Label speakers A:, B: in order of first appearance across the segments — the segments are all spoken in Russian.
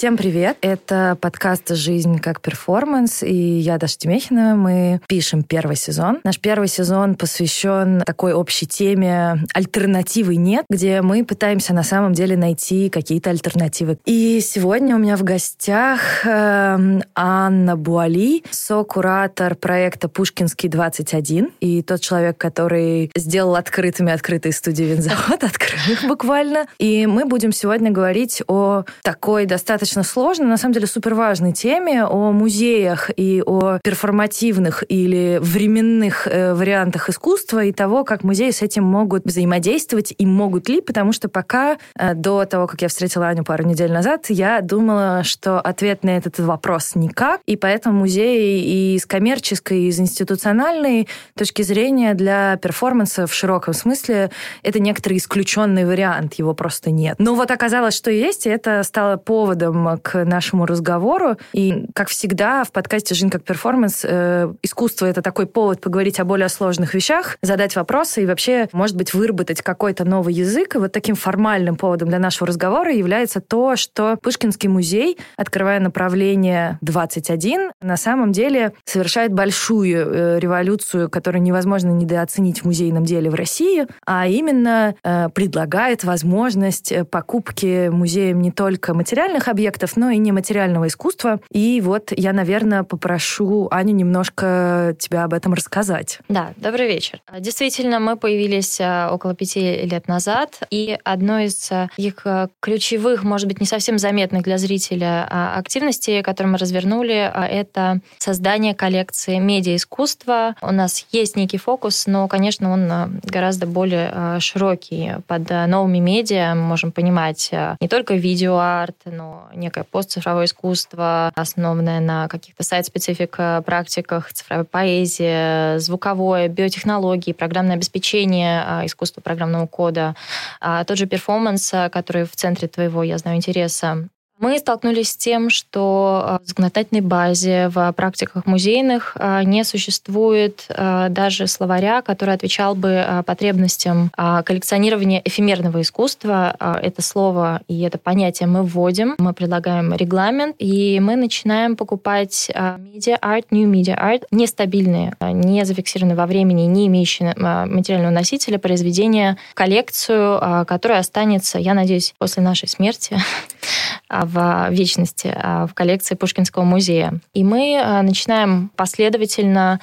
A: Всем привет! Это подкаст «Жизнь как перформанс», и я Даша Тимехина. Мы пишем первый сезон. Наш первый сезон посвящен такой общей теме «Альтернативы нет», где мы пытаемся на самом деле найти какие-то альтернативы. И сегодня у меня в гостях э, Анна Буали, со-куратор проекта «Пушкинский 21», и тот человек, который сделал открытыми открытые студии «Винзавод», открыл их буквально. И мы будем сегодня говорить о такой достаточно достаточно сложной, на самом деле супер важной теме о музеях и о перформативных или временных э, вариантах искусства и того, как музеи с этим могут взаимодействовать и могут ли, потому что пока э, до того, как я встретила Аню пару недель назад, я думала, что ответ на этот вопрос никак, и поэтому музеи и с коммерческой, и с институциональной точки зрения для перформанса в широком смысле это некоторый исключенный вариант, его просто нет. Но вот оказалось, что есть, и это стало поводом к нашему разговору. И, как всегда, в подкасте «Жизнь как перформанс» э, искусство — это такой повод поговорить о более сложных вещах, задать вопросы и вообще, может быть, выработать какой-то новый язык. И вот таким формальным поводом для нашего разговора является то, что Пушкинский музей, открывая направление 21, на самом деле совершает большую э, революцию, которую невозможно недооценить в музейном деле в России, а именно э, предлагает возможность покупки музеем не только материальных объектов, объектов, но и нематериального искусства. И вот я, наверное, попрошу Аню немножко тебя об этом рассказать.
B: Да, добрый вечер. Действительно, мы появились а, около пяти лет назад, и одной из а, их а, ключевых, может быть, не совсем заметных для зрителя активностей, которые мы развернули, это создание коллекции медиа-искусства. У нас есть некий фокус, но, конечно, он гораздо более широкий. Под новыми медиа мы можем понимать не только видеоарт, но некое постцифровое искусство, основанное на каких-то сайт-специфик э, практиках, цифровой поэзии, звуковое, биотехнологии, программное обеспечение, э, искусство программного кода, а тот же перформанс, э, который в центре твоего, я знаю, интереса, мы столкнулись с тем, что а, в законодательной базе, в практиках музейных а, не существует а, даже словаря, который отвечал бы потребностям коллекционирования эфемерного искусства. Это слово и это понятие мы вводим, мы предлагаем регламент, и мы начинаем покупать media art, new media art, нестабильные, не зафиксированные во времени, не имеющие материального носителя произведения, коллекцию, которая останется, я надеюсь, после нашей смерти в вечности а, в коллекции Пушкинского музея. И мы а, начинаем последовательно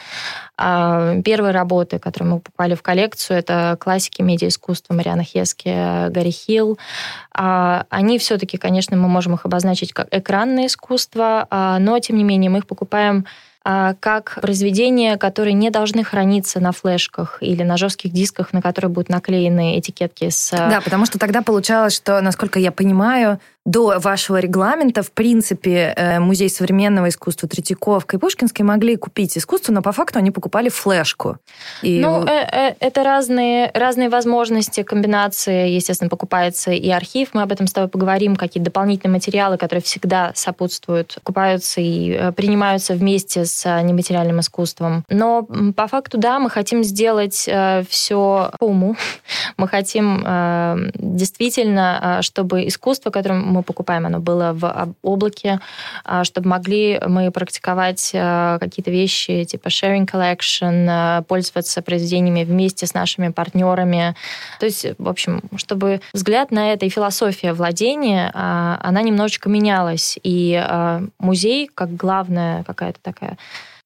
B: а, Первые работы, которые мы попали в коллекцию, это классики медиаискусства Мариана Хески, Гарри Хилл. Они все-таки, конечно, мы можем их обозначить как экранное искусство, но, тем не менее, мы их покупаем как произведения, которые не должны храниться на флешках или на жестких дисках, на которые будут наклеены этикетки с...
A: Да, потому что тогда получалось, что, насколько я понимаю, до вашего регламента, в принципе, э, Музей современного искусства Третьяковка и Пушкинский могли купить искусство, но по факту они покупали флешку.
B: И... Ну, э, э, это разные, разные возможности, комбинации. Естественно, покупается и архив, мы об этом с тобой поговорим, какие дополнительные материалы, которые всегда сопутствуют, покупаются и принимаются вместе с нематериальным искусством. Но по факту, да, мы хотим сделать все по уму. Мы хотим действительно, чтобы искусство, которым мы покупаем, оно было в облаке, а, чтобы могли мы практиковать а, какие-то вещи типа sharing collection, а, пользоваться произведениями вместе с нашими партнерами. То есть, в общем, чтобы взгляд на это и философия владения, она немножечко менялась. И музей, как главная какая-то такая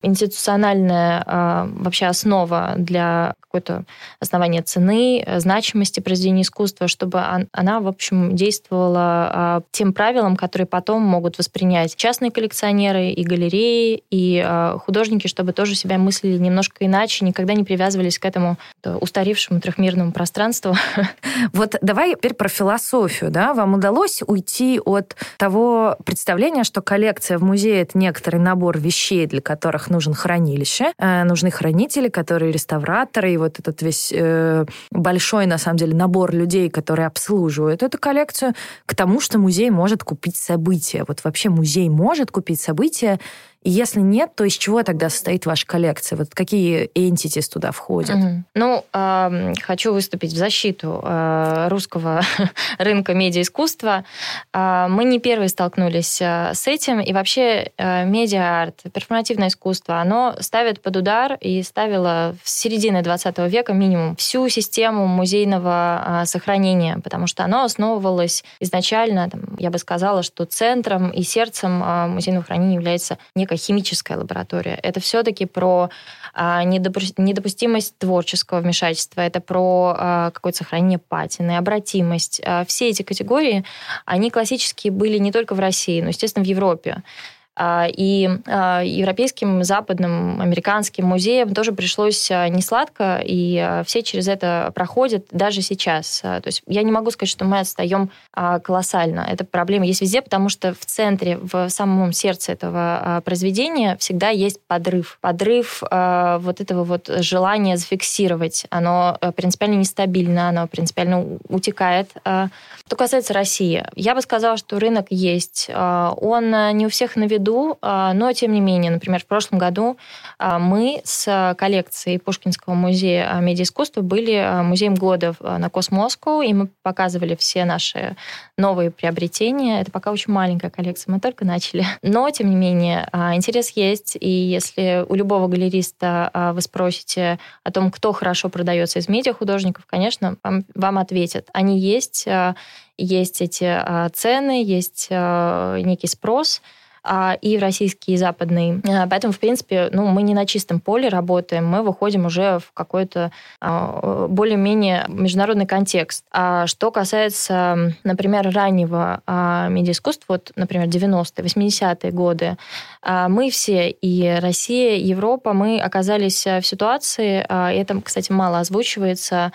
B: институциональная э, вообще основа для какое-то основания цены, э, значимости произведения искусства, чтобы он, она, в общем, действовала э, тем правилам, которые потом могут воспринять частные коллекционеры и галереи, и э, художники, чтобы тоже себя мыслили немножко иначе, никогда не привязывались к этому устаревшему трехмерному пространству.
A: Вот давай теперь про философию. Да? Вам удалось уйти от того представления, что коллекция в музее — это некоторый набор вещей, для которых нужен хранилище, э, нужны хранители, которые реставраторы, и вот этот весь э, большой, на самом деле, набор людей, которые обслуживают эту коллекцию, к тому, что музей может купить события. Вот вообще музей может купить события, если нет, то из чего тогда состоит ваша коллекция? Вот какие entities туда входят?
B: Mm-hmm. Ну, э, хочу выступить в защиту э, русского рынка медиаискусства. Э, мы не первые столкнулись э, с этим, и вообще э, медиа-арт, перформативное искусство, оно ставит под удар и ставило в середине 20 века минимум всю систему музейного э, сохранения, потому что оно основывалось изначально, там, я бы сказала, что центром и сердцем э, музейного хранения является некая некая химическая лаборатория. Это все-таки про а, недопустимость творческого вмешательства, это про а, какое-то сохранение патины, обратимость. А, все эти категории, они классические были не только в России, но, естественно, в Европе. А, и а, европейским, западным, американским музеям тоже пришлось а, несладко, и все через это проходят даже сейчас. То есть я не могу сказать, что мы отстаем колоссально. Эта проблема есть везде, потому что в центре, в самом сердце этого произведения всегда есть подрыв. Подрыв вот этого вот желания зафиксировать. Оно принципиально нестабильно, оно принципиально утекает. Что касается России, я бы сказала, что рынок есть. Он не у всех на виду, виду, а, но тем не менее, например, в прошлом году а, мы с коллекцией Пушкинского музея медиаискусства были а, музеем года на Космоску, и мы показывали все наши новые приобретения. Это пока очень маленькая коллекция, мы только начали. Но, тем не менее, интерес есть, и если у любого галериста вы спросите о том, кто хорошо продается из медиахудожников, конечно, вам, вам ответят. Они есть, есть эти цены, есть некий спрос – а, и российский, и западный. А, поэтому, в принципе, ну, мы не на чистом поле работаем, мы выходим уже в какой-то а, более-менее международный контекст. А что касается, например, раннего медиаискусства, вот, например, 90-е, 80-е годы, мы все, и Россия, и Европа, мы оказались в ситуации, и это, кстати, мало озвучивается,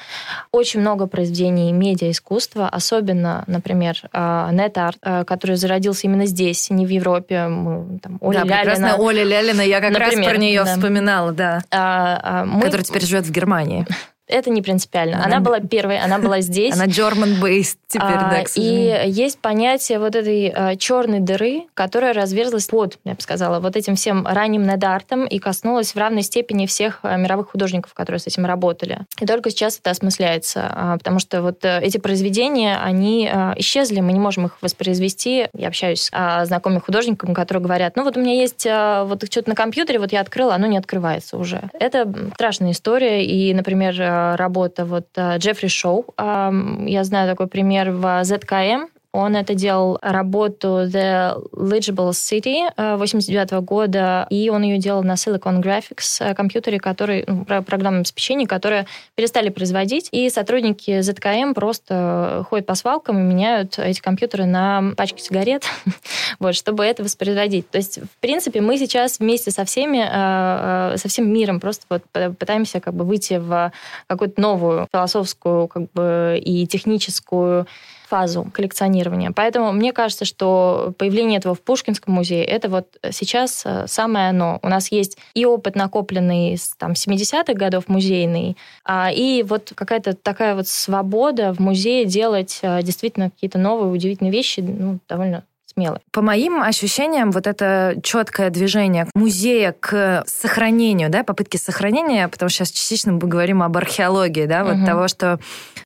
B: очень много произведений медиаискусства, особенно, например, нет-арт, который зародился именно здесь, не в Европе, мы, там, Оля
A: да,
B: Лялина.
A: Оля Лялина, я как Например, раз про нее да. вспоминала, да. А, а, мы... Которая теперь живет в Германии.
B: Это не принципиально. Она, она была первой, она была здесь.
A: Она German-based теперь, а, да,
B: И есть понятие вот этой а, черной дыры, которая разверзлась под, я бы сказала, вот этим всем ранним недартом и коснулась в равной степени всех а, мировых художников, которые с этим работали. И только сейчас это осмысляется, а, потому что вот а, эти произведения, они а, исчезли, мы не можем их воспроизвести. Я общаюсь с а, знакомыми художниками, которые говорят, ну вот у меня есть а, вот что-то на компьютере, вот я открыла, оно не открывается уже. Это страшная история, и, например, работа вот э, Джеффри Шоу. Я знаю такой пример в ZKM, он это делал работу The Legible City 89 э, года, и он ее делал на Silicon Graphics э, компьютере, который, ну, программном обеспечении, которое перестали производить, и сотрудники ZKM просто ходят по свалкам и меняют эти компьютеры на пачки сигарет, вот, чтобы это воспроизводить. То есть, в принципе, мы сейчас вместе со всеми, э, со всем миром просто вот пытаемся как бы выйти в какую-то новую философскую как бы и техническую фазу коллекционирования. Поэтому мне кажется, что появление этого в Пушкинском музее это вот сейчас э, самое оно. У нас есть и опыт, накопленный с там, 70-х годов музейный, а, и вот какая-то такая вот свобода в музее делать э, действительно какие-то новые, удивительные вещи, ну, довольно смело.
A: По моим ощущениям, вот это четкое движение музея к сохранению, да, попытки сохранения, потому что сейчас частично мы говорим об археологии, да, вот угу. того, что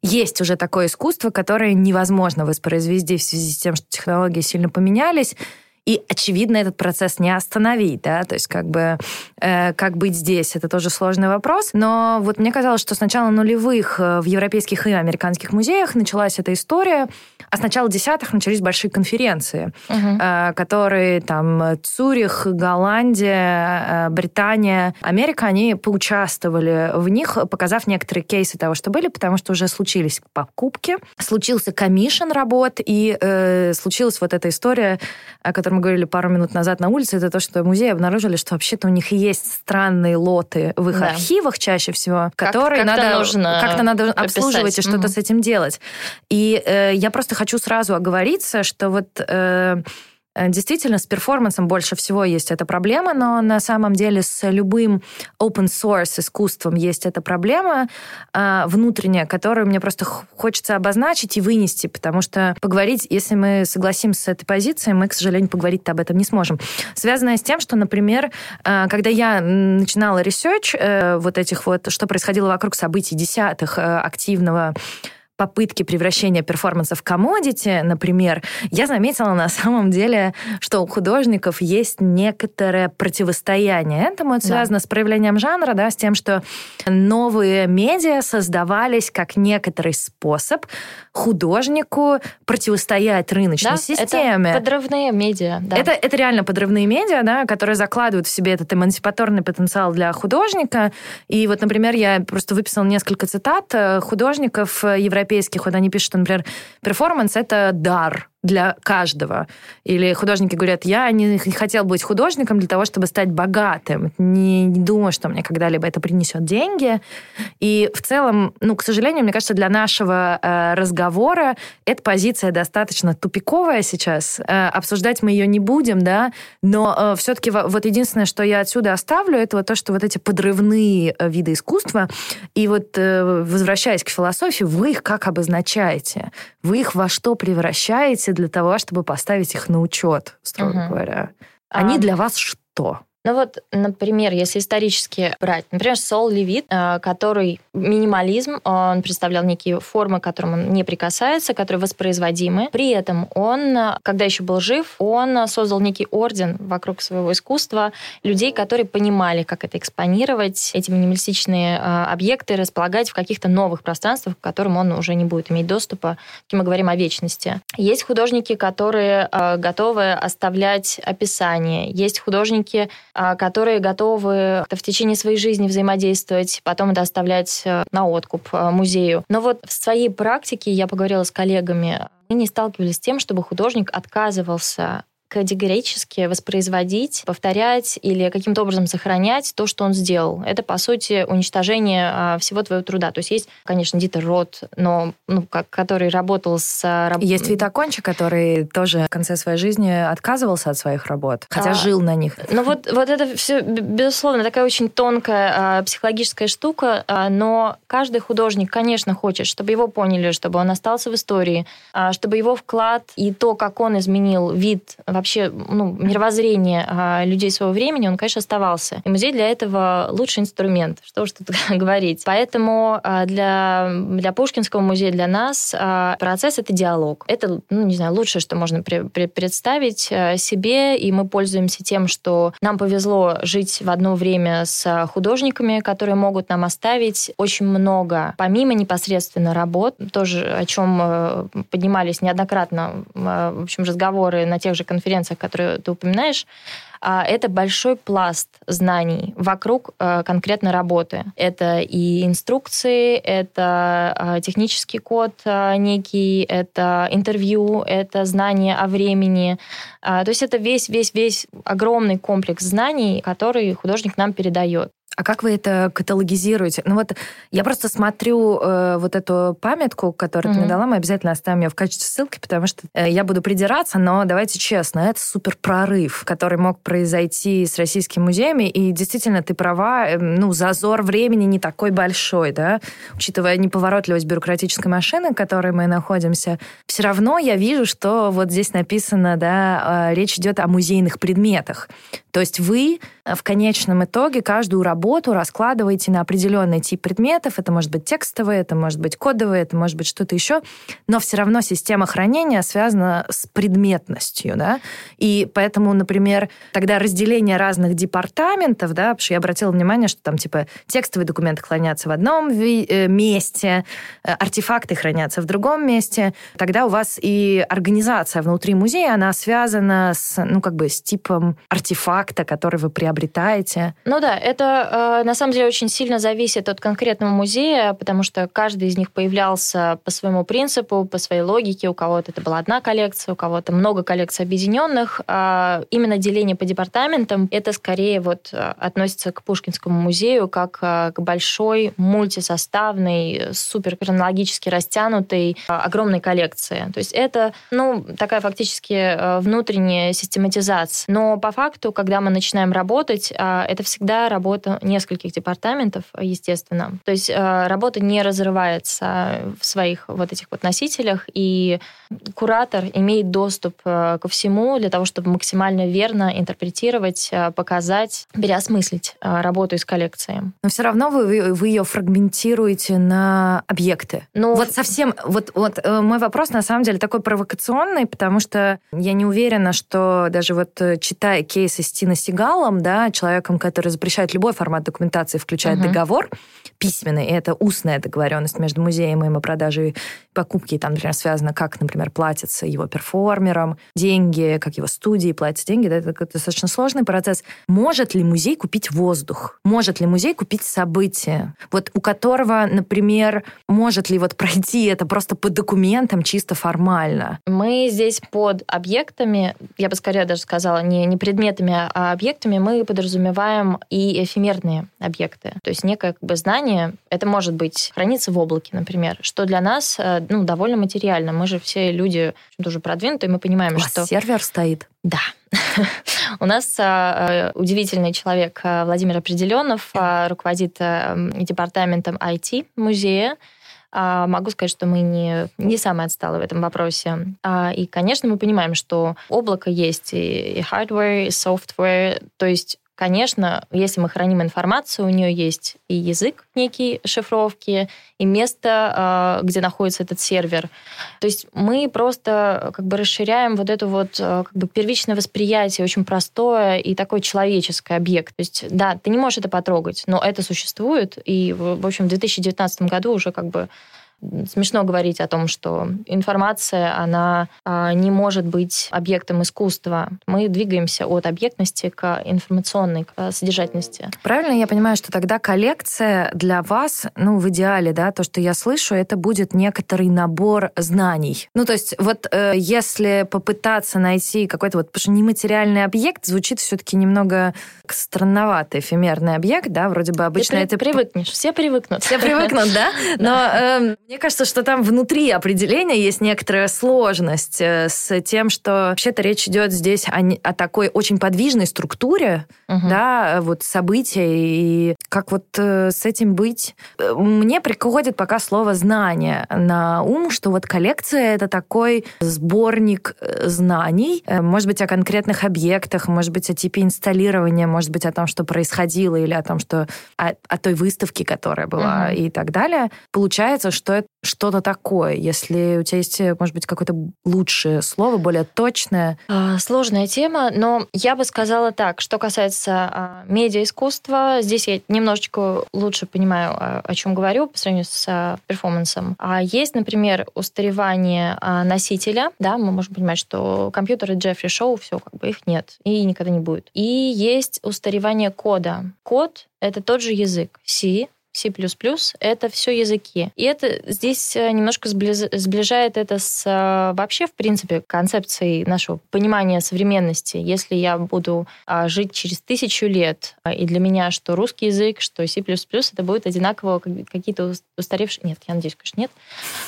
A: есть уже такое искусство, которое невозможно воспроизвести в связи с тем, что технологии сильно поменялись, и, очевидно, этот процесс не остановить, да, то есть как бы э, как быть здесь, это тоже сложный вопрос. Но вот мне казалось, что с начала нулевых э, в европейских и американских музеях началась эта история, а с начала десятых начались большие конференции, угу. э, которые там Цюрих, Голландия, э, Британия, Америка, они поучаствовали в них, показав некоторые кейсы того, что были, потому что уже случились покупки, случился комиссион работ, и э, случилась вот эта история, о которой мы говорили пару минут назад на улице, это то, что музеи обнаружили, что вообще-то у них есть странные лоты в их да. архивах чаще всего, как, которые как надо нужно как-то надо обслуживать и что-то mm с этим делать. И э, я просто хочу сразу оговориться, что вот Э, действительно, с перформансом больше всего есть эта проблема, но на самом деле с любым open source искусством есть эта проблема э, внутренняя, которую мне просто хочется обозначить и вынести, потому что поговорить, если мы согласимся с этой позицией, мы, к сожалению, поговорить об этом не сможем. Связанное с тем, что, например, э, когда я начинала research э, вот этих вот, что происходило вокруг событий десятых э, активного попытки превращения перформанса в комодити, например, я заметила на самом деле, что у художников есть некоторое противостояние этому. Это да. связано с проявлением жанра, да, с тем, что новые медиа создавались как некоторый способ художнику противостоять рыночной
B: да,
A: системе.
B: Это подрывные медиа. Да.
A: Это, это реально подрывные медиа, да, которые закладывают в себе этот эмансипаторный потенциал для художника. И вот, например, я просто выписала несколько цитат э, художников европейских европейских, вот они пишут, например, перформанс — это дар, для каждого. Или художники говорят, я не хотел быть художником для того, чтобы стать богатым. Не, не думаю, что мне когда-либо это принесет деньги. И в целом, ну, к сожалению, мне кажется, для нашего э, разговора эта позиция достаточно тупиковая сейчас. Э, обсуждать мы ее не будем, да, но э, все-таки вот единственное, что я отсюда оставлю, это вот то, что вот эти подрывные э, виды искусства, и вот э, возвращаясь к философии, вы их как обозначаете? Вы их во что превращаете для того, чтобы поставить их на учет, строго угу. говоря? Они а... для вас что?
B: Ну вот, например, если исторически брать, например, Сол Левит, э, который минимализм, он представлял некие формы, к которым он не прикасается, которые воспроизводимы. При этом он, когда еще был жив, он создал некий орден вокруг своего искусства людей, которые понимали, как это экспонировать, эти минималистичные э, объекты располагать в каких-то новых пространствах, к которым он уже не будет иметь доступа, если мы говорим о вечности. Есть художники, которые э, готовы оставлять описание. Есть художники, которые готовы в течение своей жизни взаимодействовать, потом это оставлять э, на откуп э, музею. Но вот в своей практике я поговорила с коллегами, мы не сталкивались с тем, чтобы художник отказывался категорически воспроизводить, повторять или каким-то образом сохранять то, что он сделал. Это, по сути, уничтожение а, всего твоего труда. То есть есть, конечно, Дитер Рот, но, ну, как, который работал с... А,
A: есть Вита Конча, который тоже в конце своей жизни отказывался от своих работ, хотя а, жил на них.
B: Ну вот, вот это все, безусловно, такая очень тонкая а, психологическая штука, а, но каждый художник, конечно, хочет, чтобы его поняли, чтобы он остался в истории, а, чтобы его вклад и то, как он изменил вид вообще ну, мировоззрение а, людей своего времени, он, конечно, оставался. И музей для этого лучший инструмент, что уж тут говорить. Поэтому а, для, для Пушкинского музея, для нас а, процесс — это диалог. Это, ну, не знаю, лучшее, что можно при, при, представить себе, и мы пользуемся тем, что нам повезло жить в одно время с художниками, которые могут нам оставить очень много, помимо непосредственно работ, тоже о чем э, поднимались неоднократно, в общем, разговоры на тех же конференциях, конференциях, которые ты упоминаешь, а, это большой пласт знаний вокруг э, конкретной работы. Это и инструкции, это а, технический код а, некий, это интервью, это знание о времени. То есть это весь-весь-весь огромный комплекс знаний, который художник нам передает.
A: А как вы это каталогизируете? Ну вот я просто смотрю э, вот эту памятку, которую mm-hmm. ты мне дала, мы обязательно оставим ее в качестве ссылки, потому что э, я буду придираться, но давайте честно, это супер прорыв, который мог произойти с российскими музеями, и действительно ты права, э, ну зазор времени не такой большой, да, учитывая неповоротливость бюрократической машины, в которой мы находимся, все равно я вижу, что вот здесь написано, да, э, речь идет о музейных предметах. То есть вы в конечном итоге каждую работу раскладываете на определенный тип предметов. Это может быть текстовые, это может быть кодовые, это может быть что-то еще. Но все равно система хранения связана с предметностью. Да? И поэтому, например, тогда разделение разных департаментов, да, потому что я обратила внимание, что там типа текстовые документы хранятся в одном э, месте, э, артефакты хранятся в другом месте. Тогда у вас и организация внутри музея, она связана с, ну, как бы с типом артефакта, который вы приобретаете приобретаете?
B: Ну да, это на самом деле очень сильно зависит от конкретного музея, потому что каждый из них появлялся по своему принципу, по своей логике. У кого-то это была одна коллекция, у кого-то много коллекций объединенных. А именно деление по департаментам это скорее вот относится к Пушкинскому музею как к большой мультисоставной, супер хронологически растянутой огромной коллекции. То есть это, ну, такая фактически внутренняя систематизация. Но по факту, когда мы начинаем работать, это всегда работа нескольких департаментов, естественно. То есть работа не разрывается в своих вот этих вот носителях, и куратор имеет доступ э, ко всему для того, чтобы максимально верно интерпретировать, э, показать, переосмыслить э, работу из коллекции.
A: Но все равно вы, вы ее фрагментируете на объекты. Ну, вот совсем, вот, вот мой вопрос на самом деле такой провокационный, потому что я не уверена, что даже вот читая кейсы с Тина Сигалом, да, человеком, который запрещает любой формат документации, включая угу. договор письменный, и это устная договоренность между музеем и ему продажей покупки, там, например, связано, как, например, платятся его перформерам деньги, как его студии платят деньги. Да, это достаточно сложный процесс. Может ли музей купить воздух? Может ли музей купить событие? Вот у которого, например, может ли вот пройти это просто по документам чисто формально?
B: Мы здесь под объектами, я бы скорее даже сказала, не, не предметами, а объектами, мы подразумеваем и эфемерные объекты. То есть некое как бы знание, это может быть храниться в облаке, например, что для нас э, ну, довольно материально. Мы же все люди тоже продвинутые, мы понимаем,
A: У
B: что...
A: сервер стоит.
B: Да. У нас а, удивительный человек а, Владимир Определенов а, руководит департаментом IT музея. Могу сказать, что мы не, не самые отсталые в этом вопросе. И, конечно, мы понимаем, что облако есть и hardware, и software, то есть Конечно, если мы храним информацию, у нее есть и язык некий шифровки, и место, а, где находится этот сервер. То есть мы просто как бы расширяем вот это вот а, как бы первичное восприятие, очень простое и такой человеческий объект. То есть, да, ты не можешь это потрогать, но это существует, и, в общем, в 2019 году уже как бы смешно говорить о том, что информация, она а, не может быть объектом искусства. Мы двигаемся от объектности к информационной, к содержательности.
A: Правильно я понимаю, что тогда коллекция для вас, ну, в идеале, да, то, что я слышу, это будет некоторый набор знаний. Ну, то есть вот э, если попытаться найти какой-то вот, потому что нематериальный объект звучит все-таки немного странновато, эфемерный объект, да, вроде бы обычно
B: Ты
A: это...
B: привыкнешь, все привыкнут.
A: Все привыкнут, да? Но эм, мне кажется, что там внутри определения есть некоторая сложность э, с тем, что вообще-то речь идет здесь о, о такой очень подвижной структуре, угу. да, вот события, и как вот э, с этим быть. Мне приходит пока слово «знание» на ум, что вот коллекция — это такой сборник э, знаний, может быть, о конкретных объектах, может быть, о типе инсталлирования, может быть, о том, что происходило, или о том, что о, о той выставке, которая была, угу. и так далее. Получается, что что-то такое, если у тебя есть, может быть, какое-то лучшее слово, более точное?
B: А, сложная тема, но я бы сказала так, что касается а, медиаискусства, здесь я немножечко лучше понимаю, о чем говорю по сравнению с а, перформансом. А есть, например, устаревание носителя, да, мы можем понимать, что компьютеры Джеффри Шоу, все, как бы их нет и никогда не будет. И есть устаревание кода. Код — это тот же язык C, C++, это все языки. И это здесь э, немножко сближает это с э, вообще, в принципе, концепцией нашего понимания современности. Если я буду а, жить через тысячу лет, а, и для меня что русский язык, что C++, это будет одинаково какие-то устаревшие... Нет, я надеюсь, конечно, нет.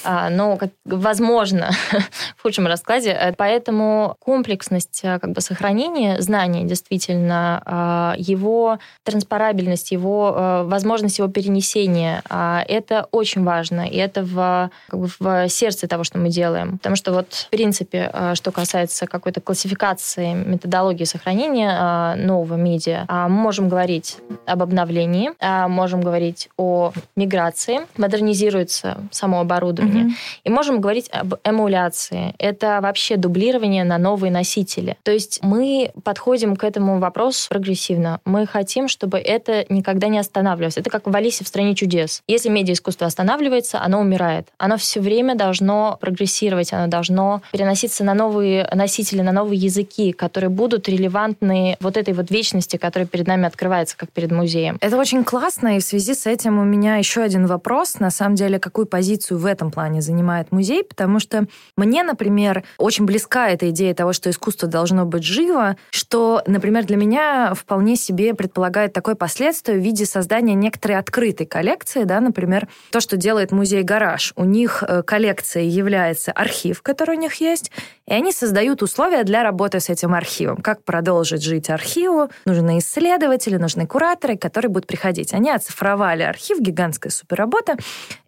B: А, но, возможно, в худшем раскладе. Э, поэтому комплексность как бы сохранения знания, действительно, его транспарабельность, его возможность его перенести перенесение. А, это очень важно, и это в, как бы в сердце того, что мы делаем. Потому что вот, в принципе, а, что касается какой-то классификации, методологии сохранения а, нового медиа, мы можем говорить об обновлении, можем говорить о миграции, модернизируется само оборудование, mm-hmm. и можем говорить об эмуляции. это вообще дублирование на новые носители. То есть мы подходим к этому вопросу прогрессивно. Мы хотим, чтобы это никогда не останавливалось. Это как в Алисе в стране чудес. Если медиаискусство останавливается, оно умирает. Оно все время должно прогрессировать, оно должно переноситься на новые носители, на новые языки, которые будут релевантны вот этой вот вечности, которая перед нами открывается, как перед музеем.
A: Это очень классно, и в связи с этим у меня еще один вопрос. На самом деле, какую позицию в этом плане занимает музей? Потому что мне, например, очень близка эта идея того, что искусство должно быть живо, что, например, для меня вполне себе предполагает такое последствие в виде создания некоторой открытой коллекции, да, например, то, что делает музей «Гараж». У них э, коллекцией является архив, который у них есть, и они создают условия для работы с этим архивом. Как продолжить жить архиву? Нужны исследователи, нужны кураторы, которые будут приходить. Они оцифровали архив, гигантская суперработа,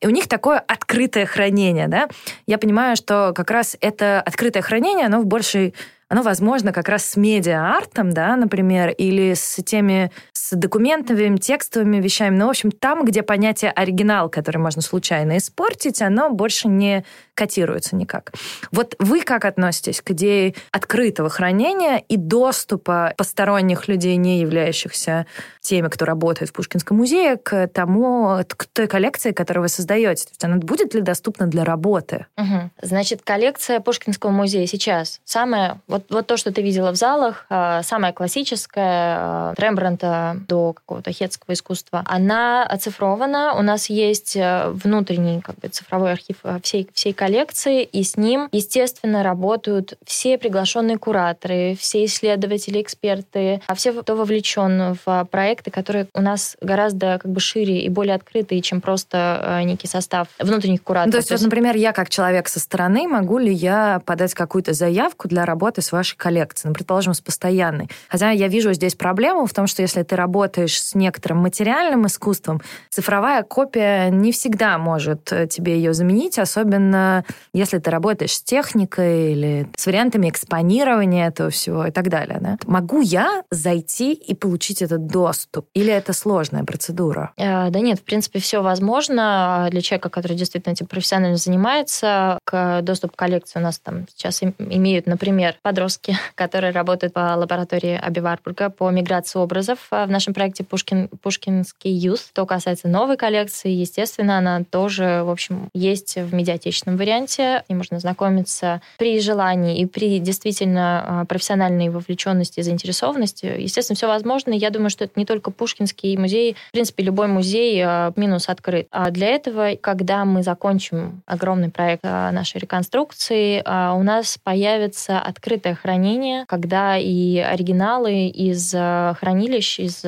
A: и у них такое открытое хранение. Да? Я понимаю, что как раз это открытое хранение, оно в большей оно возможно как раз с медиа-артом, да, например, или с теми, с документовыми, текстовыми вещами. Ну, в общем, там, где понятие оригинал, который можно случайно испортить, оно больше не котируется никак. Вот вы как относитесь к идее открытого хранения и доступа посторонних людей, не являющихся теми, кто работает в Пушкинском музее, к тому, к той коллекции, которую вы создаете? То есть она будет ли доступна для работы?
B: Угу. Значит, коллекция Пушкинского музея сейчас самая, вот, вот то, что ты видела в залах, а, самая классическая, от Рембранта до какого-то хетского искусства, она оцифрована. У нас есть э, внутренний как бы, цифровой архив э, всей, всей коллекции, и с ним, естественно, работают все приглашенные кураторы, все исследователи, эксперты, а все, кто вовлечен в проекты, которые у нас гораздо как бы шире и более открытые, чем просто э, некий состав внутренних кураторов.
A: То есть, То есть, вот, например, я как человек со стороны, могу ли я подать какую-то заявку для работы с вашей коллекцией, ну, предположим, с постоянной? Хотя я вижу здесь проблему в том, что если ты работаешь с некоторым материальным искусством, цифровая копия не всегда может э, тебе ее заменить, особенно если ты работаешь с техникой или с вариантами экспонирования этого всего и так далее. Да? Могу я зайти и получить этот доступ? Или это сложная процедура?
B: Э, да нет, в принципе, все возможно для человека, который действительно этим профессионально занимается. К доступ к коллекции у нас там сейчас имеют, например, подростки, которые работают по лаборатории Аби Варбурга по миграции образов в нашем проекте Пушкин, Пушкинский Youth. Что касается новой коллекции, естественно, она тоже, в общем, есть в медиатечном варианте. И можно знакомиться при желании и при действительно а, профессиональной вовлеченности и заинтересованности. Естественно, все возможно. Я думаю, что это не только Пушкинский музей. В принципе, любой музей а, минус открыт. А для этого, когда мы закончим огромный проект а, нашей реконструкции, у нас появится открытое хранение, когда и оригиналы из хранилищ, из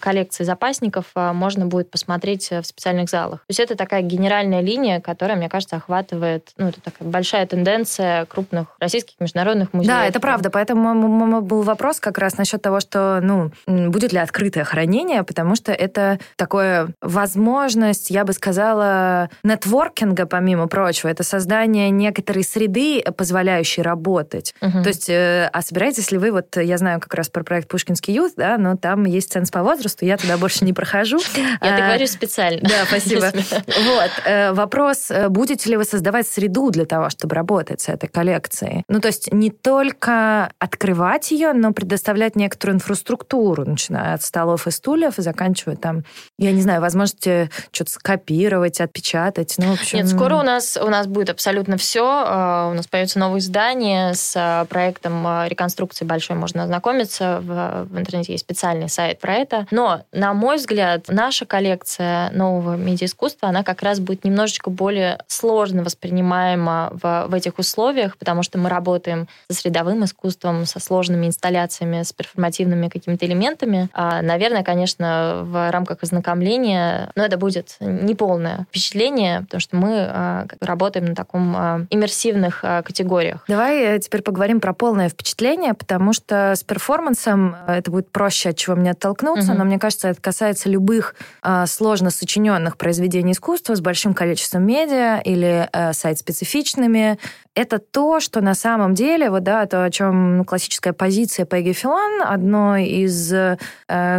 B: коллекции запасников можно будет посмотреть в специальных залах. То есть это такая генеральная линия, которая, мне кажется, охватывает ну, это такая большая тенденция крупных российских международных музеев.
A: Да, это правда. Поэтому был вопрос как раз насчет того, что, ну, будет ли открытое хранение, потому что это такое возможность, я бы сказала, нетворкинга, помимо прочего. Это создание некоторой среды, позволяющей работать. Угу. То есть, э, а собираетесь ли вы, вот я знаю как раз про проект «Пушкинский ют», да, но там есть ценз по возрасту, я туда больше не прохожу.
B: Я договорюсь специально.
A: Да, спасибо. Вот. Э, вопрос, э, будете ли вы создавать среду для того, чтобы работать с этой коллекцией. Ну, то есть не только открывать ее, но предоставлять некоторую инфраструктуру, начиная от столов и стульев и заканчивая там, я не знаю, возможности что-то скопировать, отпечатать. Ну, в общем...
B: Нет, скоро у нас, у нас будет абсолютно все. А, у нас появится новое издание с а, проектом а, реконструкции большой. Можно ознакомиться. В, в интернете есть специальный сайт про это. Но, на мой взгляд, наша коллекция нового медиаискусства, она как раз будет немножечко более сложно воспринимаемо в, в этих условиях, потому что мы работаем со средовым искусством, со сложными инсталляциями, с перформативными какими-то элементами. А, наверное, конечно, в рамках ознакомления, но это будет неполное впечатление, потому что мы а, работаем на таком а, иммерсивных а, категориях.
A: Давай э, теперь поговорим про полное впечатление, потому что с перформансом э, это будет проще, от чего мне оттолкнуться, угу. но мне кажется, это касается любых а, сложно сочиненных произведений искусства с большим количеством медиа или а, сайт-специфичными это то, что на самом деле, вот да, то, о чем классическая позиция Пегги Филан, одной из э,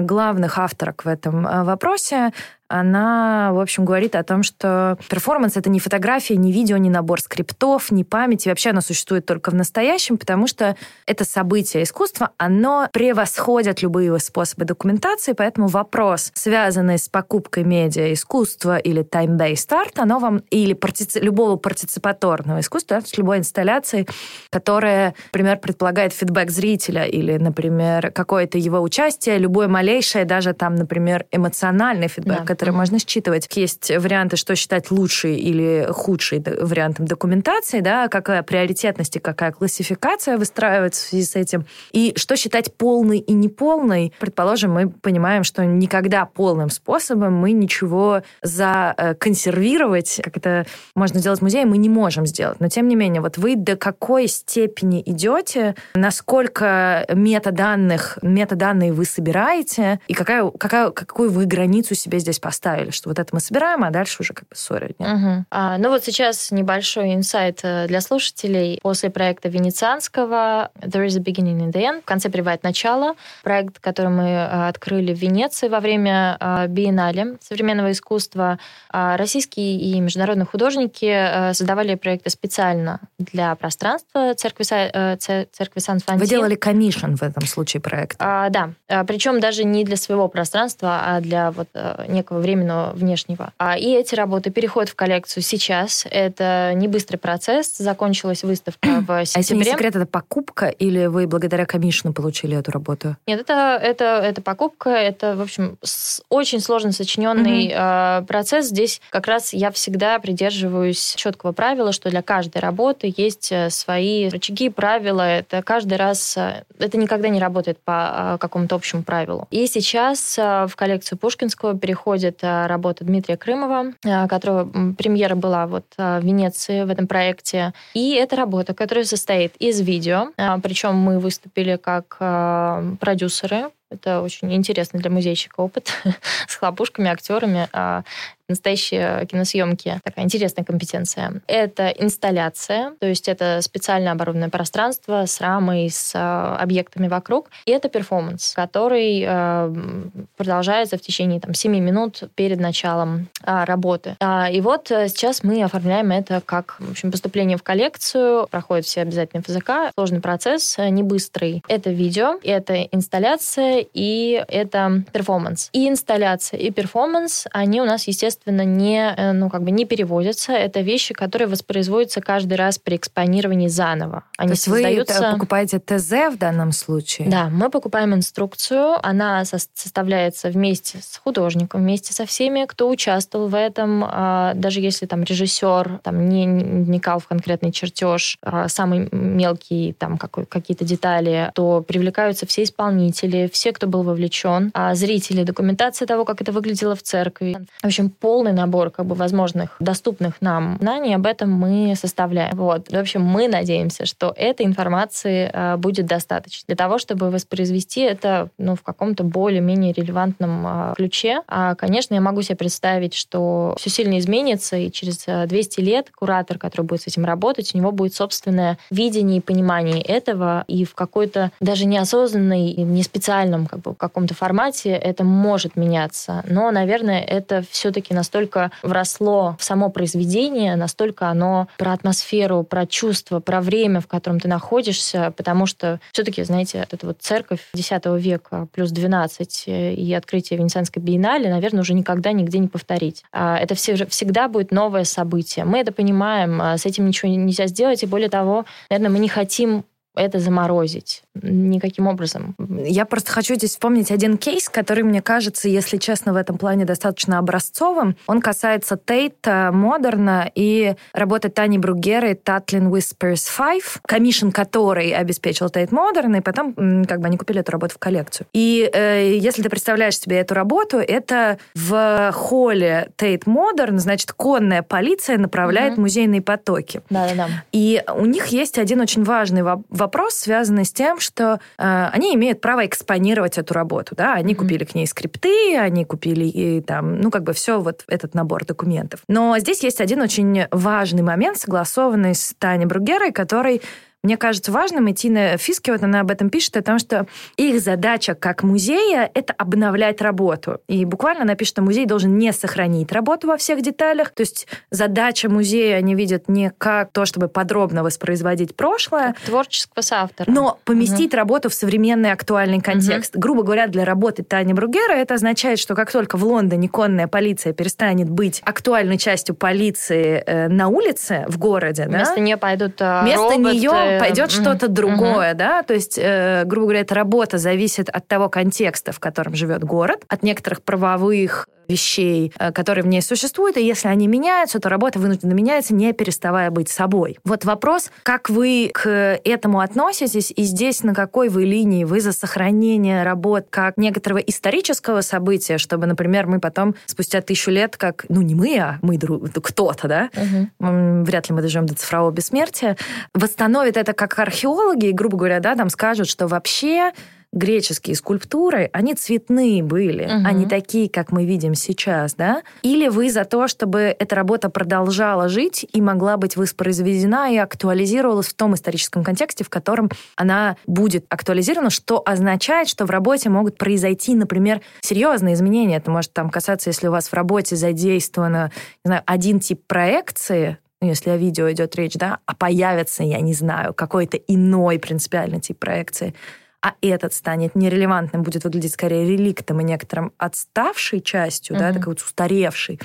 A: главных авторок в этом э, вопросе, она, в общем, говорит о том, что перформанс — это не фотография, не видео, не набор скриптов, не память. И вообще оно существует только в настоящем, потому что это событие искусства, оно превосходит любые способы документации, поэтому вопрос, связанный с покупкой медиа искусства или time-based art, оно вам, или партици... любого партиципаторного искусства, с любой инсталляцией, которая, например, предполагает фидбэк зрителя или, например, какое-то его участие, любое малейшее, даже там, например, эмоциональный фидбэк, да которые можно считывать. Есть варианты, что считать лучший или худший вариантом документации, да, какая приоритетность и какая классификация выстраивается в связи с этим, и что считать полной и неполной. Предположим, мы понимаем, что никогда полным способом мы ничего законсервировать, как это можно сделать в музее, мы не можем сделать. Но, тем не менее, вот вы до какой степени идете, насколько метаданных, метаданные вы собираете, и какая, какая, какую вы границу себе здесь поставили, что вот это мы собираем, а дальше уже как бы сори.
B: Угу. А, ну вот сейчас небольшой инсайт э, для слушателей. После проекта венецианского «There is a beginning in the end» в конце приводит начало. Проект, который мы э, открыли в Венеции во время э, биеннале современного искусства. А российские и международные художники создавали проекты специально для пространства церкви, церкви Сан-Франциско.
A: Вы делали комиссион в этом случае проекта?
B: А, да. Причем даже не для своего пространства, а для вот некого временного внешнего. А, и эти работы переходят в коллекцию сейчас. Это не быстрый процесс. Закончилась выставка в сентябре. А если
A: не секрет, это покупка или вы благодаря комиссиону получили эту работу?
B: Нет, это, это, это покупка. Это, в общем, очень сложно сочиненный mm-hmm. процесс. Здесь как раз я всегда придерживаюсь четкого правила, что для каждой работы есть э, свои рычаги, правила. Это каждый раз... Э, это никогда не работает по какому-то общему правилу. И сейчас в коллекцию Пушкинского переходит э, работа Дмитрия Крымова, э, которого премьера была вот э, в Венеции в этом проекте. И это работа, которая состоит из видео, причем мы выступили как продюсеры это очень интересный для музейщика опыт с хлопушками, актерами. А, настоящие киносъемки. Такая интересная компетенция. Это инсталляция, то есть это специально оборудованное пространство с рамой, с а, объектами вокруг. И это перформанс, который а, продолжается в течение там, 7 минут перед началом работы. И вот э, сейчас мы оформляем это как в общем, поступление в коллекцию. Проходят все обязательные ФЗК. Сложный процесс, э, не быстрый. Это видео, это инсталляция, и это перформанс. И инсталляция, и перформанс, они у нас, естественно, не, э, ну, как бы не переводятся. Это вещи, которые воспроизводятся каждый раз при экспонировании заново. Они
A: То есть создаются... вы покупаете ТЗ в данном случае?
B: Да, мы покупаем инструкцию. Она составляется вместе с художником, вместе со всеми, кто участвовал в этом. А, даже если там режиссер там, не вникал в конкретный чертеж, а, самый мелкий там какие-то детали, то привлекаются все исполнители, все кто был вовлечен, а зрители, документация того, как это выглядело в церкви. В общем, полный набор как бы возможных, доступных нам знаний об этом мы составляем. Вот. В общем, мы надеемся, что этой информации а, будет достаточно для того, чтобы воспроизвести это ну, в каком-то более-менее релевантном а, ключе. А, конечно, я могу себе представить, что все сильно изменится, и через 200 лет куратор, который будет с этим работать, у него будет собственное видение и понимание этого, и в какой-то даже неосознанной, не специальном как бы, каком-то формате это может меняться. Но, наверное, это все-таки настолько вросло в само произведение, настолько оно про атмосферу, про чувство, про время, в котором ты находишься, потому что все-таки, знаете, эта вот церковь X века плюс 12 э, и открытие Венецианской биеннале, наверное, уже никогда нигде не повторить. А, это все, всегда будет новое событие. Мы это понимаем, а с этим ничего нельзя сделать, и более того, наверное, мы не хотим это заморозить никаким образом.
A: Я просто хочу здесь вспомнить один кейс, который, мне кажется, если честно, в этом плане достаточно образцовым. Он касается Тейта, Модерна и работы Тани Бругера и Татлин Whispers 5, комиссион которой обеспечил Тейт Модерн, и потом как бы они купили эту работу в коллекцию. И э, если ты представляешь себе эту работу, это в холле Тейт Модерн, значит, конная полиция направляет mm-hmm. музейные потоки.
B: Да-да-да.
A: И у них есть один очень важный вопрос, связанный с тем, что э, они имеют право экспонировать эту работу, да, они mm-hmm. купили к ней скрипты, они купили и там, ну, как бы все вот этот набор документов. Но здесь есть один очень важный момент, согласованный с Таней Бругерой, который мне кажется важным идти на Фиски, вот она об этом пишет, о том, что их задача как музея — это обновлять работу. И буквально она пишет, что музей должен не сохранить работу во всех деталях. То есть задача музея они видят не как то, чтобы подробно воспроизводить прошлое.
B: Как творческого соавтора.
A: Но поместить угу. работу в современный актуальный контекст. Угу. Грубо говоря, для работы Тани Бругера это означает, что как только в Лондоне конная полиция перестанет быть актуальной частью полиции э, на улице в городе,
B: вместо
A: да,
B: нее пойдут
A: э, вместо
B: роботы,
A: нее пойдет что-то другое, да, то есть, э, грубо говоря, эта работа зависит от того контекста, в котором живет город, от некоторых правовых вещей, э, которые в ней существуют, и если они меняются, то работа вынуждена меняется, не переставая быть собой. Вот вопрос, как вы к этому относитесь, и здесь на какой вы линии? Вы за сохранение работ как некоторого исторического события, чтобы, например, мы потом спустя тысячу лет, как, ну не мы, а мы кто-то, да, угу. вряд ли мы доживем до цифрового бессмертия, восстановит это как археологи, и, грубо говоря, да, там скажут, что вообще греческие скульптуры, они цветные были, угу. они такие, как мы видим сейчас, да? Или вы за то, чтобы эта работа продолжала жить и могла быть воспроизведена и актуализировалась в том историческом контексте, в котором она будет актуализирована, что означает, что в работе могут произойти, например, серьезные изменения. Это может там касаться, если у вас в работе задействовано, не знаю, один тип проекции, ну, если о видео идет речь, да, а появится, я не знаю, какой-то иной принципиальный тип проекции, а этот станет нерелевантным, будет выглядеть скорее реликтом и некоторым отставшей частью, mm-hmm. да, такой вот устаревшей,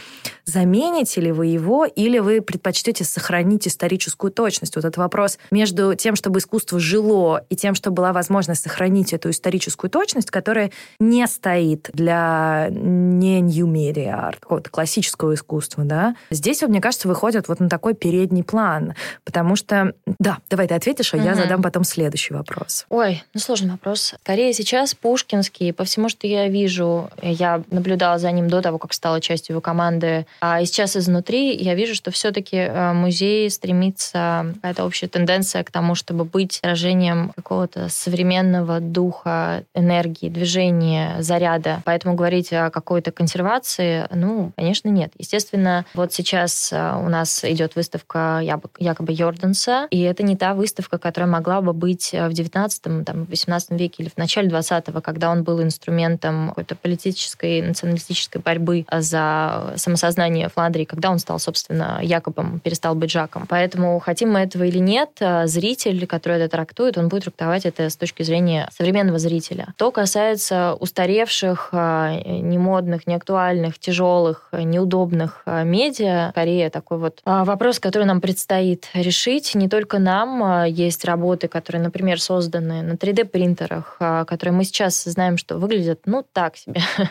A: замените ли вы его или вы предпочтете сохранить историческую точность? Вот этот вопрос между тем, чтобы искусство жило, и тем, чтобы была возможность сохранить эту историческую точность, которая не стоит для не new media art, какого-то классического искусства, да. Здесь, вот, мне кажется, выходят вот на такой передний план, потому что... Да, давай ты ответишь, а mm-hmm. я задам потом следующий вопрос.
B: Ой, ну сложный вопрос. Скорее сейчас Пушкинский, по всему, что я вижу, я наблюдала за ним до того, как стала частью его команды, а сейчас изнутри я вижу, что все-таки э, музей стремится, какая-то общая тенденция к тому, чтобы быть выражением какого-то современного духа, энергии, движения, заряда. Поэтому говорить о какой-то консервации, ну, конечно, нет. Естественно, вот сейчас э, у нас идет выставка якобы Йорданса, и это не та выставка, которая могла бы быть в 19 там, 18 веке или в начале 20-го, когда он был инструментом какой-то политической, националистической борьбы за самосознание Фландрии, когда он стал, собственно, Якобом, перестал быть Жаком. Поэтому, хотим мы этого или нет, э, зритель, который это трактует, он будет трактовать это с точки зрения современного зрителя. То касается устаревших, э, немодных, неактуальных, тяжелых, неудобных э, медиа, скорее такой вот вопрос, который нам предстоит решить. Не только нам, есть работы, которые, например, созданы на 3D-принтере, принтерах, а, которые мы сейчас знаем, что выглядят, ну, так себе,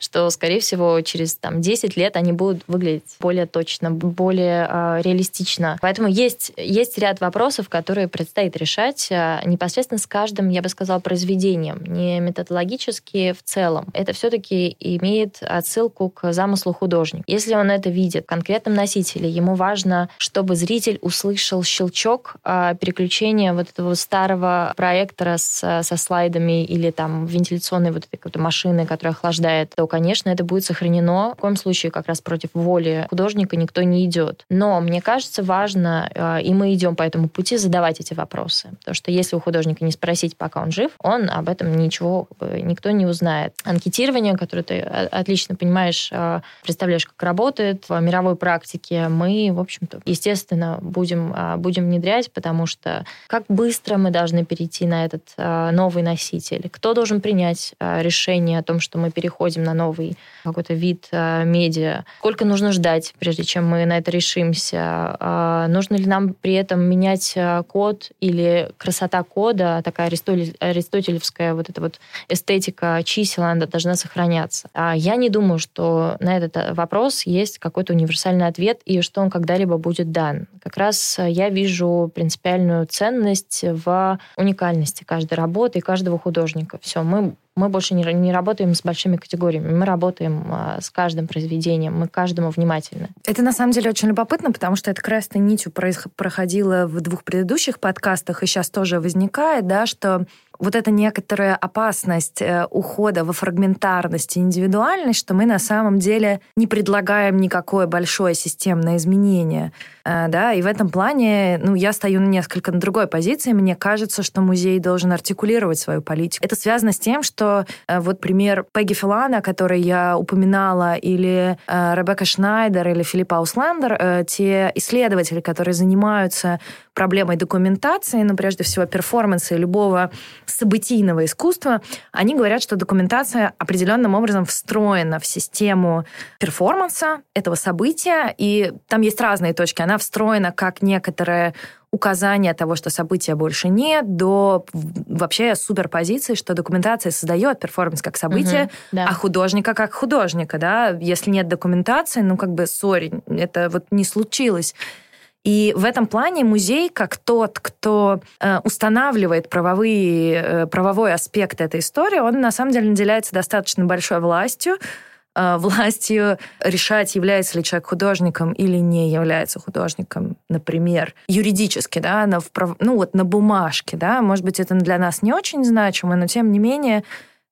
B: что, скорее всего, через там, 10 лет они будут выглядеть более точно, более э, реалистично. Поэтому есть, есть ряд вопросов, которые предстоит решать э, непосредственно с каждым, я бы сказала, произведением, не методологически в целом. Это все-таки имеет отсылку к замыслу художника. Если он это видит в конкретном носителе, ему важно, чтобы зритель услышал щелчок э, переключения вот этого старого проектора с со слайдами или там вентиляционной вот этой какой-то машины, которая охлаждает, то, конечно, это будет сохранено. В коем случае как раз против воли художника никто не идет. Но мне кажется, важно, э, и мы идем по этому пути, задавать эти вопросы. Потому что если у художника не спросить, пока он жив, он об этом ничего никто не узнает. Анкетирование, которое ты отлично понимаешь, э, представляешь, как работает в мировой практике, мы, в общем-то, естественно, будем, э, будем внедрять, потому что как быстро мы должны перейти на этот новый носитель? Кто должен принять а, решение о том, что мы переходим на новый какой-то вид а, медиа? Сколько нужно ждать, прежде чем мы на это решимся? А, нужно ли нам при этом менять код или красота кода, такая аристотелевская вот эта вот эстетика чисел, она должна сохраняться? Я не думаю, что на этот вопрос есть какой-то универсальный ответ и что он когда-либо будет дан. Как раз я вижу принципиальную ценность в уникальности каждой работы, работы каждого художника. Все, мы, мы больше не, не работаем с большими категориями, мы работаем а, с каждым произведением, мы каждому внимательны.
A: Это на самом деле очень любопытно, потому что это красной нитью проходило в двух предыдущих подкастах, и сейчас тоже возникает, да, что вот эта некоторая опасность э, ухода во фрагментарность и индивидуальность, что мы на самом деле не предлагаем никакое большое системное изменение. Э, да, и в этом плане ну, я стою несколько на другой позиции. Мне кажется, что музей должен артикулировать свою политику. Это связано с тем, что э, вот пример Пегги Филана, который я упоминала, или Ребекка Шнайдер, или Филиппа Ауслендер, те исследователи, которые занимаются проблемой документации, ну, прежде всего, перформанса любого событийного искусства, они говорят, что документация определенным образом встроена в систему перформанса этого события, и там есть разные точки. Она встроена как некоторое указание того, что события больше нет, до вообще суперпозиции, что документация создает перформанс как событие, угу, да. а художника как художника, да. Если нет документации, ну как бы, сори, это вот не случилось. И в этом плане музей, как тот, кто э, устанавливает правовые, э, правовой аспект этой истории, он на самом деле наделяется достаточно большой властью, властью решать, является ли человек художником или не является художником, например, юридически, да, на, ну вот на бумажке, да, может быть, это для нас не очень значимо, но тем не менее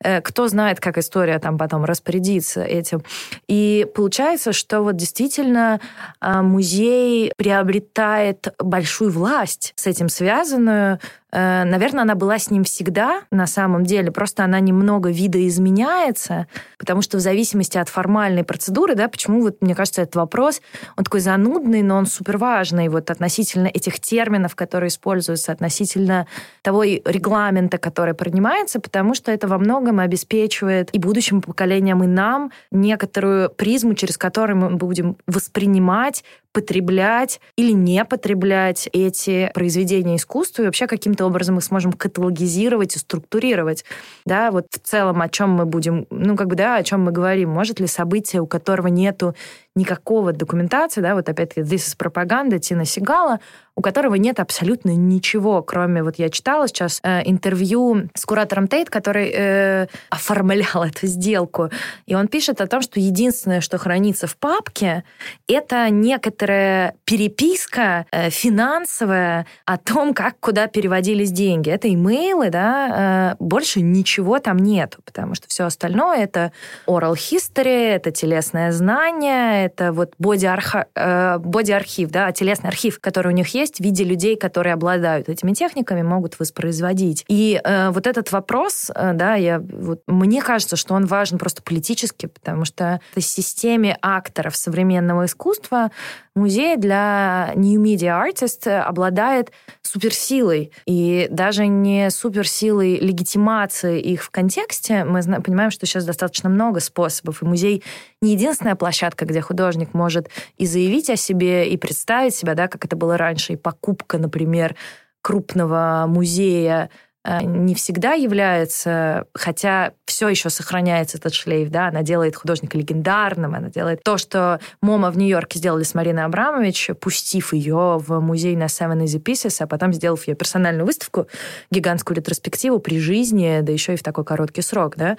A: Э, кто знает, как история там потом распорядится этим. И получается, что вот действительно а, музей приобретает большую власть с этим связанную, Э, наверное, она была с ним всегда, на самом деле, просто она немного видоизменяется, потому что в зависимости от формальной процедуры, да, почему, вот, мне кажется, этот вопрос, он такой занудный, но он супер важный, вот относительно этих терминов, которые используются, относительно того регламента, который принимается, потому что это во многом обеспечивает и будущим поколениям, и нам некоторую призму, через которую мы будем воспринимать потреблять или не потреблять эти произведения искусства, и вообще каким-то образом их сможем каталогизировать и структурировать. Да, вот в целом о чем мы будем, ну, как бы, да, о чем мы говорим. Может ли событие, у которого нету никакого документации, да, вот опять-таки «This is пропаганда» Тина Сигала, у которого нет абсолютно ничего, кроме, вот я читала сейчас э, интервью с куратором Тейт, который э, оформлял эту сделку, и он пишет о том, что единственное, что хранится в папке, это некоторая переписка э, финансовая о том, как куда переводились деньги. Это имейлы, да, э, больше ничего там нету, потому что все остальное это oral history, это телесное знание, это вот боди-архив, э, да, телесный архив, который у них есть в виде людей, которые обладают этими техниками, могут воспроизводить. И э, вот этот вопрос, э, да, я, вот, мне кажется, что он важен просто политически, потому что в системе акторов современного искусства музей для New Media Artist обладает суперсилой. И даже не суперсилой легитимации их в контексте, мы понимаем, что сейчас достаточно много способов. И музей не единственная площадка, где художник может и заявить о себе, и представить себя, да, как это было раньше, и покупка, например, крупного музея не всегда является, хотя все еще сохраняется этот шлейф, да, она делает художника легендарным, она делает то, что Мома в Нью-Йорке сделали с Мариной Абрамович, пустив ее в музей на Seven Easy Pieces, а потом сделав ее персональную выставку, гигантскую ретроспективу при жизни, да еще и в такой короткий срок, да.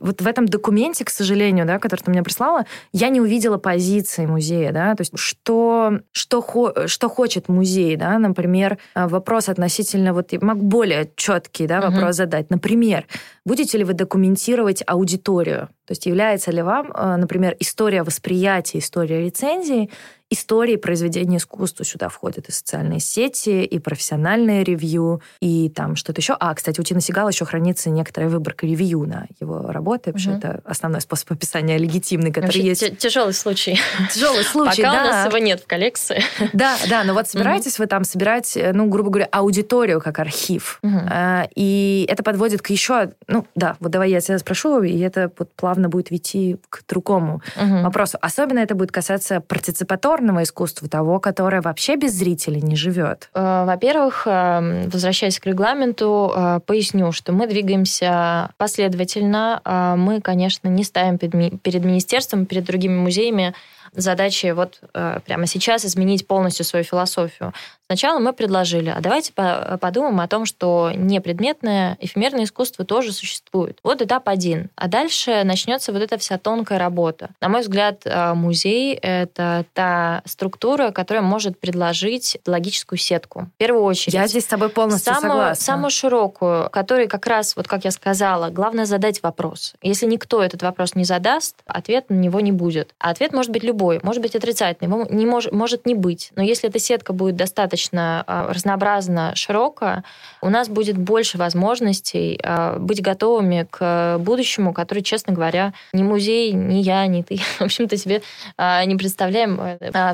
A: Вот в этом документе, к сожалению, да, который ты мне прислала, я не увидела позиции музея, да, то есть что, что, что хочет музей, да, например, э, вопрос относительно, вот более четко четкий да, вопрос угу. задать. Например, будете ли вы документировать аудиторию? То есть является ли вам, э, например, история восприятия, история рецензии истории произведения искусства сюда входят и социальные сети, и профессиональное ревью, и там что-то еще. А, кстати, у Тина Сигала еще хранится некоторая выборка ревью на его работы, потому угу. это основной способ описания легитимный, который Вообще, есть.
B: Тяжелый случай.
A: Тяжелый случай,
B: Пока
A: да.
B: у нас его нет в коллекции.
A: Да, да, но вот собираетесь вы там собирать, э, ну, грубо говоря, аудиторию как архив. А, и это подводит к еще, ну, да, вот давай я тебя спрошу, и это вот плавно будет вести к другому вопросу. Особенно это будет касаться партиципаторного искусства, того, которое вообще без зрителей не живет?
B: Э, во-первых, э, возвращаясь к регламенту, э, поясню, что мы двигаемся последовательно. Мы, конечно, не ставим перед министерством, перед другими музеями задачи вот э, прямо сейчас изменить полностью свою философию. Сначала мы предложили, а давайте подумаем о том, что непредметное эфемерное искусство тоже существует. Вот этап один. А дальше начнется вот эта вся тонкая работа. На мой взгляд, э, музей — это та структура, которая может предложить логическую сетку. В первую очередь.
A: Я здесь с тобой полностью
B: самую,
A: согласна.
B: Самую широкую, которая как раз, вот как я сказала, главное задать вопрос. Если никто этот вопрос не задаст, ответ на него не будет. А ответ может быть любой, может быть отрицательный, не мож, может не быть. Но если эта сетка будет достаточно а, разнообразна, широкая, у нас будет больше возможностей а, быть готовыми к будущему, который, честно говоря, ни музей, ни я, ни ты, в общем-то, себе а, не представляем.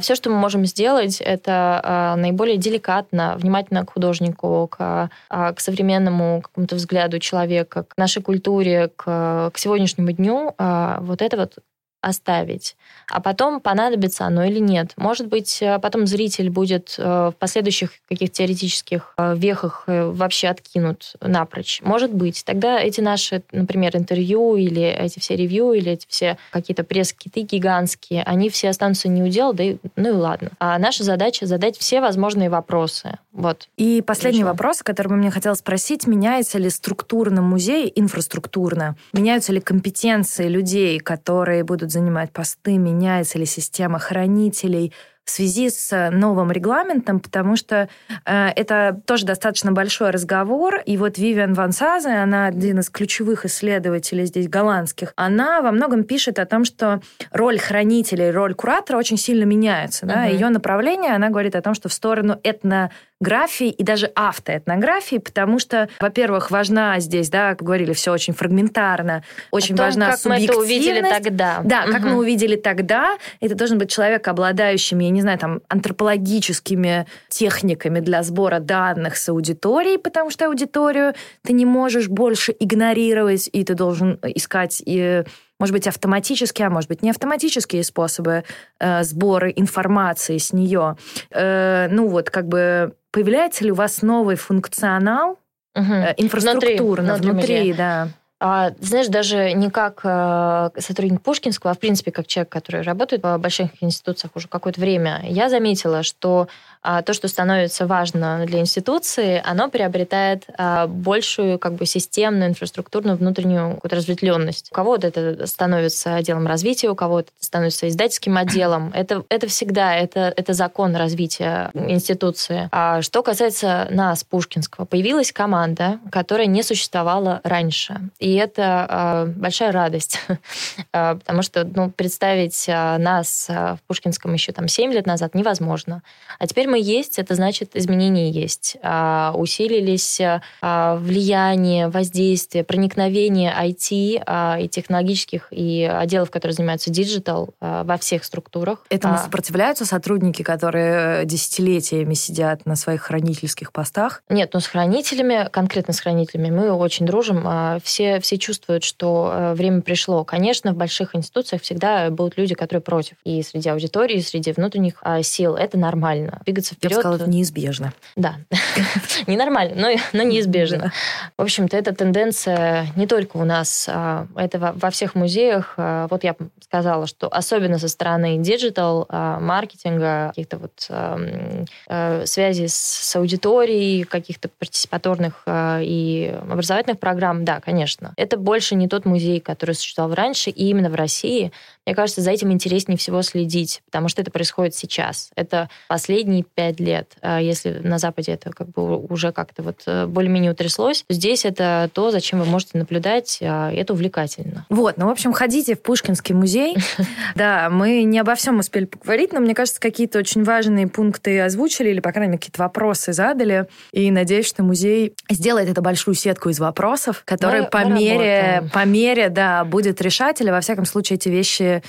B: Все, что мы можем сделать, это наиболее деликатно, внимательно к художнику, к, к современному какому-то взгляду человека, к нашей культуре, к, к сегодняшнему дню. Вот это вот оставить, а потом понадобится оно или нет. Может быть, э, потом зритель будет э, в последующих каких-то теоретических э, вехах вообще откинут напрочь. Может быть. Тогда эти наши, например, интервью или эти все ревью, или эти все какие-то пресс-киты гигантские, они все останутся не у дела, да и, ну и ладно. А наша задача задать все возможные вопросы. Вот.
A: И последний Хорошо. вопрос, который бы мне хотелось спросить, меняется ли структурно музей, инфраструктурно? Меняются ли компетенции людей, которые будут занимать посты, меняется ли система хранителей, в связи с новым регламентом, потому что э, это тоже достаточно большой разговор. И вот Вивиан Ван Сазе, она один из ключевых исследователей здесь голландских, она во многом пишет о том, что роль хранителя и роль куратора очень сильно меняются. Да? Uh-huh. Ее направление, она говорит о том, что в сторону этно графии и даже автоэтнографии, потому что, во-первых, важна здесь, да, как говорили, все очень фрагментарно, очень том, важна
B: как
A: субъективность.
B: мы это увидели тогда.
A: Да, угу. как мы увидели тогда. Это должен быть человек, обладающий, я не знаю, там, антропологическими техниками для сбора данных с аудиторией, потому что аудиторию ты не можешь больше игнорировать, и ты должен искать и может быть, автоматические, а может быть, не автоматические способы э, сбора информации с нее. Э, ну вот, как бы Появляется ли у вас новый функционал угу. инфраструктурно внутри, внутри, внутри да?
B: А, знаешь, даже не как э, сотрудник Пушкинского, а в принципе как человек, который работает в больших институциях уже какое-то время, я заметила, что а, то, что становится важно для институции, оно приобретает а, большую как бы системную, инфраструктурную, внутреннюю какую-то разветвленность. У кого-то это становится отделом развития, у кого-то это становится издательским отделом. Это, это всегда, это, это закон развития институции. А что касается нас, Пушкинского, появилась команда, которая не существовала раньше. И это большая радость, потому что ну, представить нас в Пушкинском еще там 7 лет назад невозможно. А теперь мы есть, это значит изменения есть. А, усилились а, влияние, воздействие, проникновение IT а, и технологических и отделов, которые занимаются digital а, во всех структурах.
A: Этому а, сопротивляются сотрудники, которые э, десятилетиями сидят на своих хранительских постах?
B: Нет, ну с хранителями, конкретно с хранителями, мы очень дружим. А, все, все чувствуют, что э, время пришло. Конечно, в больших институциях всегда будут люди, которые против. И среди аудитории, и среди внутренних а, сил. Это нормально. Двигаться вперед.
A: Я бы сказала, это неизбежно.
B: Да, ненормально, но, но неизбежно. В общем-то, эта тенденция не только у нас, а это во всех музеях. А, вот я сказала, что особенно со стороны digital, маркетинга, каких-то вот связей с аудиторией, каких-то партиципаторных и образовательных программ, да, конечно. Это больше не тот музей, который существовал раньше, и именно в России. Мне кажется, за этим интереснее всего следить, потому что это происходит сейчас. Это последние пять лет. А если на Западе это как бы уже как-то вот э, более-менее утряслось, то здесь это то, зачем вы можете наблюдать, а, и это увлекательно.
A: Вот, ну, в общем, ходите в Пушкинский музей. Да, мы не обо всем успели поговорить, но мне кажется, какие-то очень важные пункты озвучили, или, по крайней мере, какие-то вопросы задали. И надеюсь, что музей сделает эту большую сетку из вопросов, которые по мере, по мере, да, будет решать, или, во всяком случае, эти вещи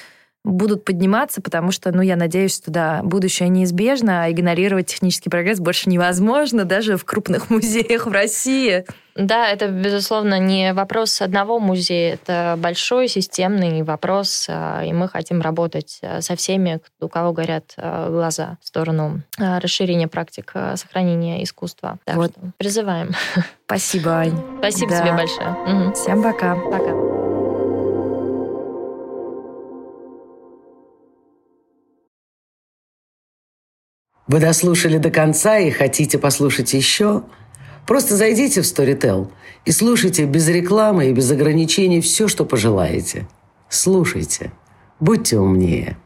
A: будут подниматься, потому что, ну, я надеюсь, что, да, будущее неизбежно, а игнорировать технический прогресс больше невозможно даже в крупных музеях в России.
B: Да, это, безусловно, не вопрос одного музея, это большой системный вопрос, а, и мы хотим работать а, со всеми, у кого горят а, глаза в сторону расширения практик сохранения искусства. Так вот. что призываем.
A: Спасибо, Ань.
B: Спасибо да. тебе большое.
A: Угу. Всем пока.
B: Пока.
C: Вы дослушали до конца и хотите послушать еще? Просто зайдите в Storytel и слушайте без рекламы и без ограничений все, что пожелаете. Слушайте. Будьте умнее.